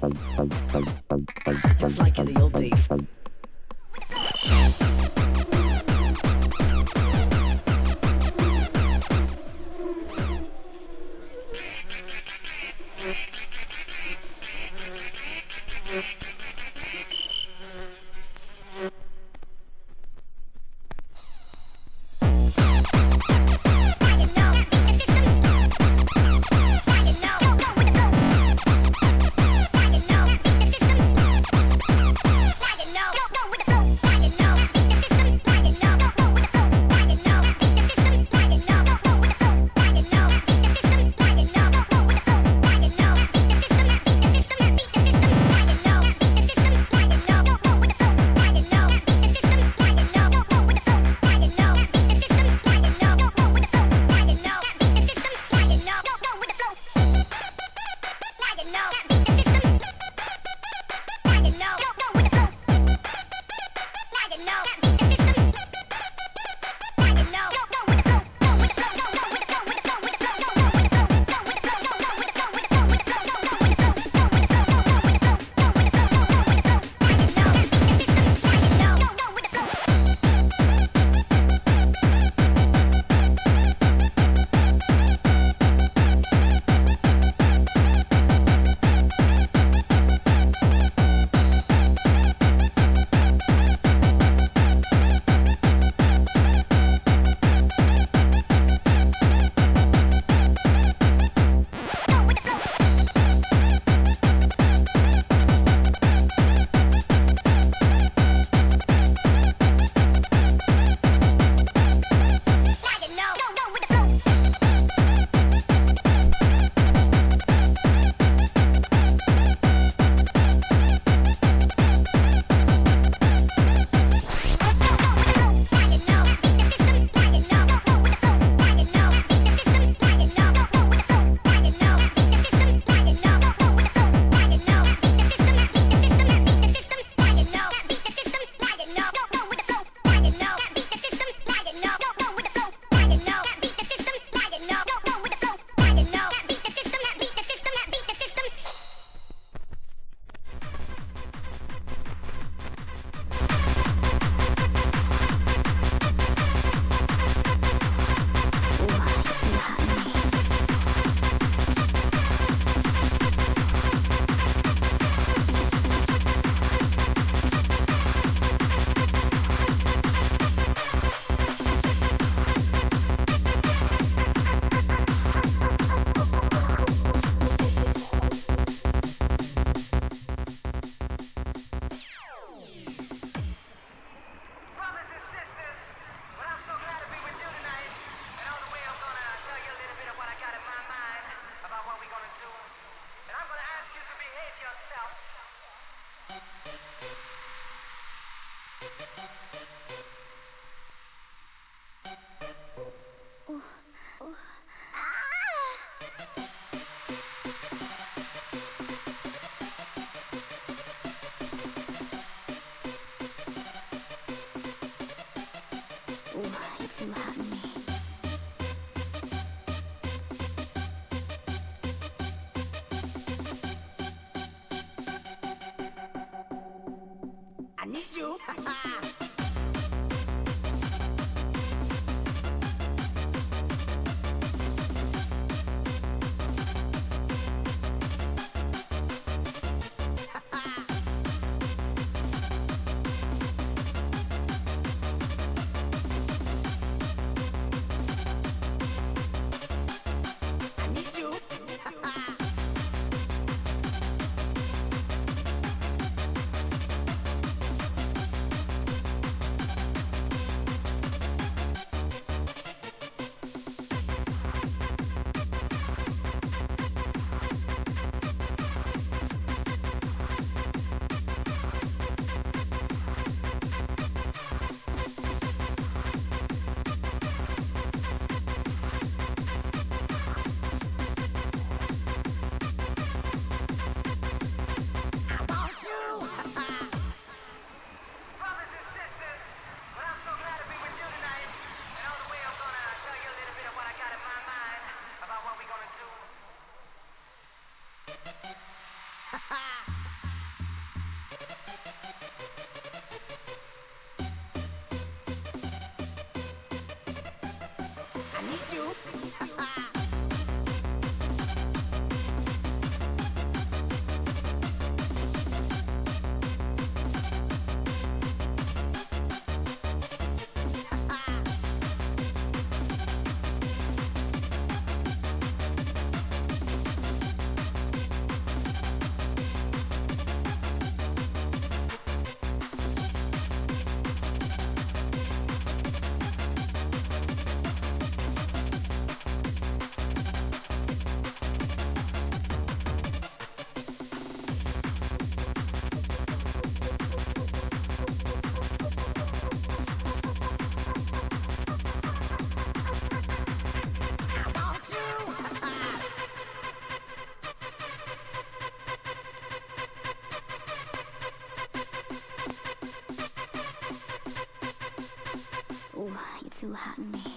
Thank you. Too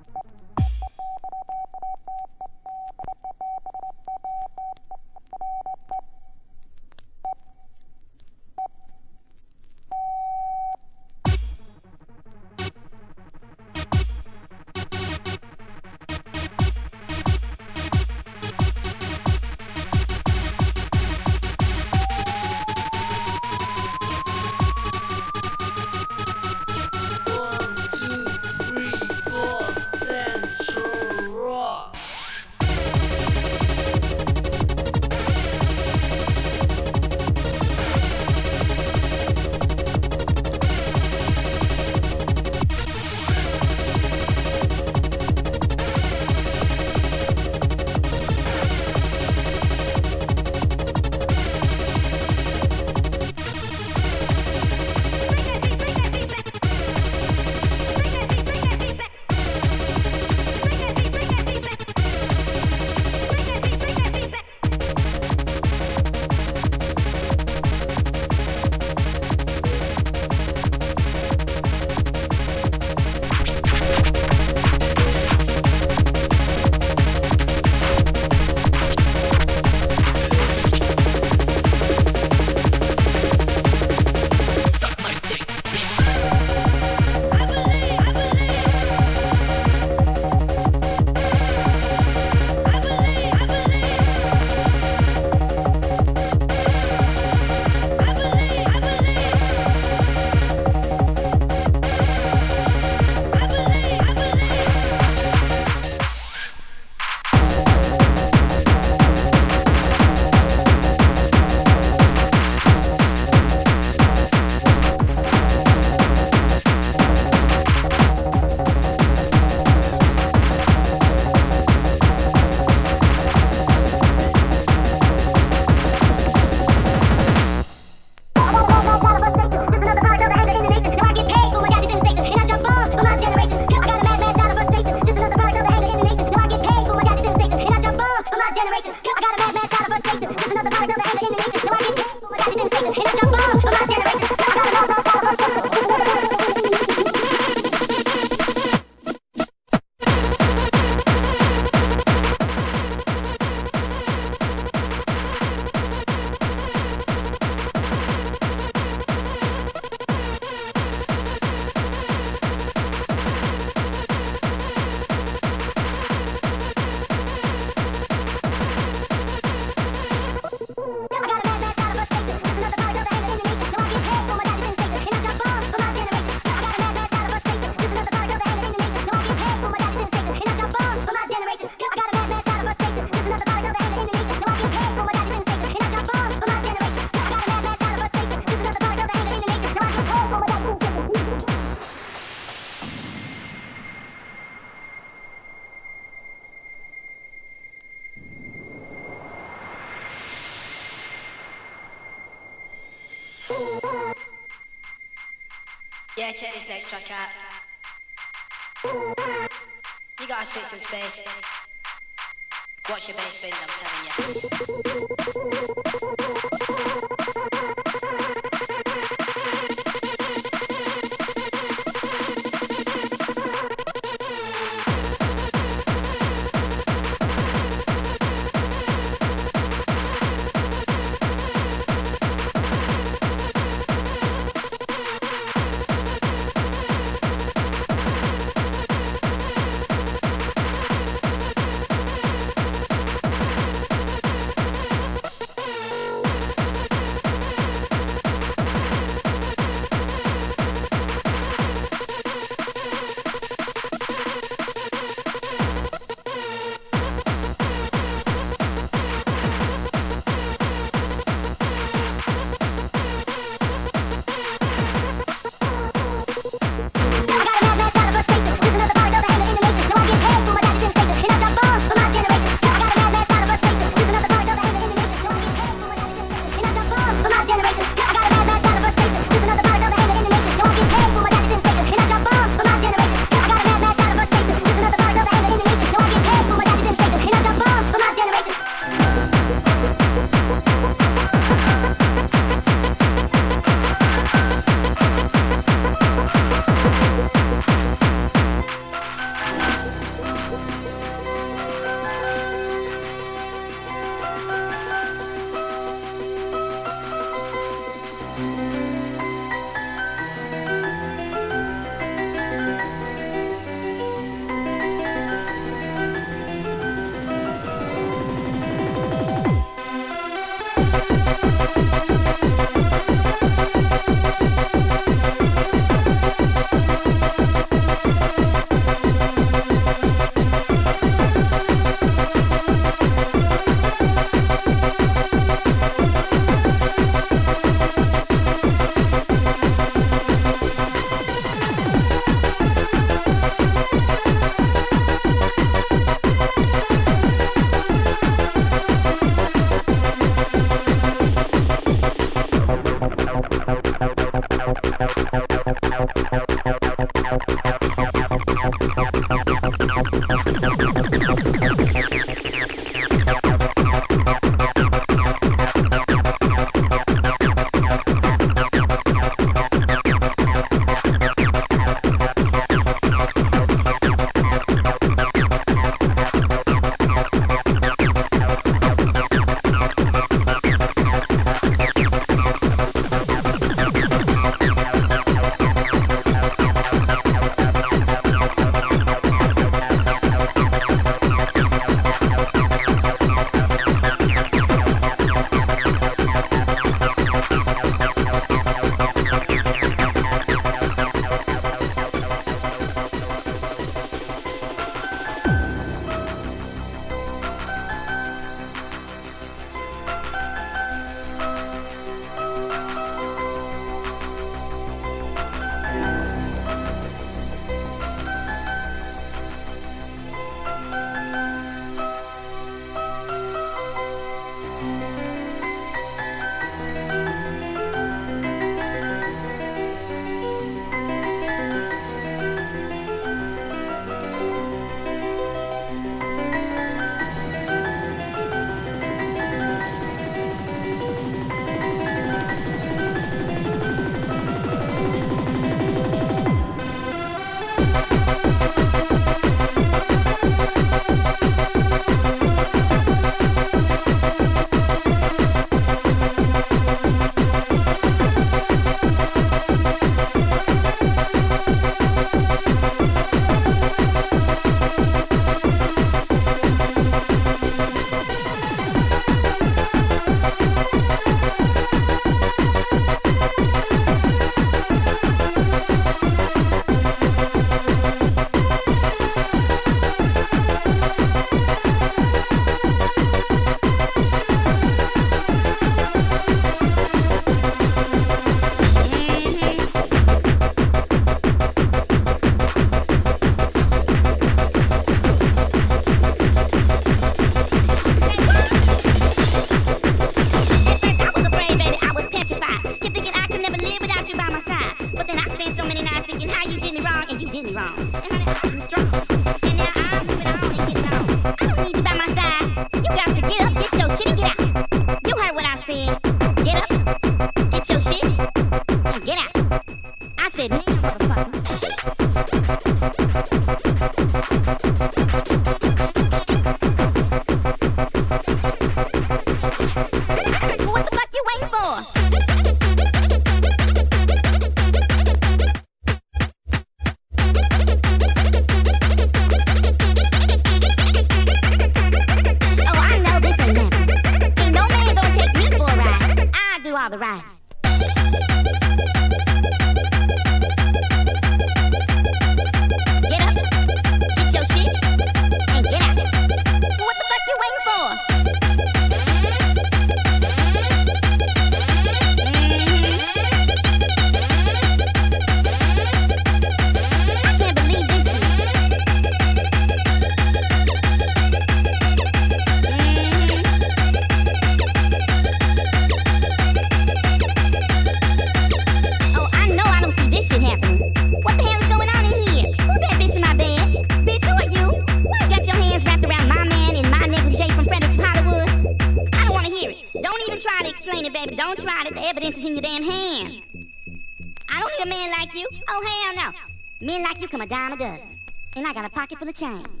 哎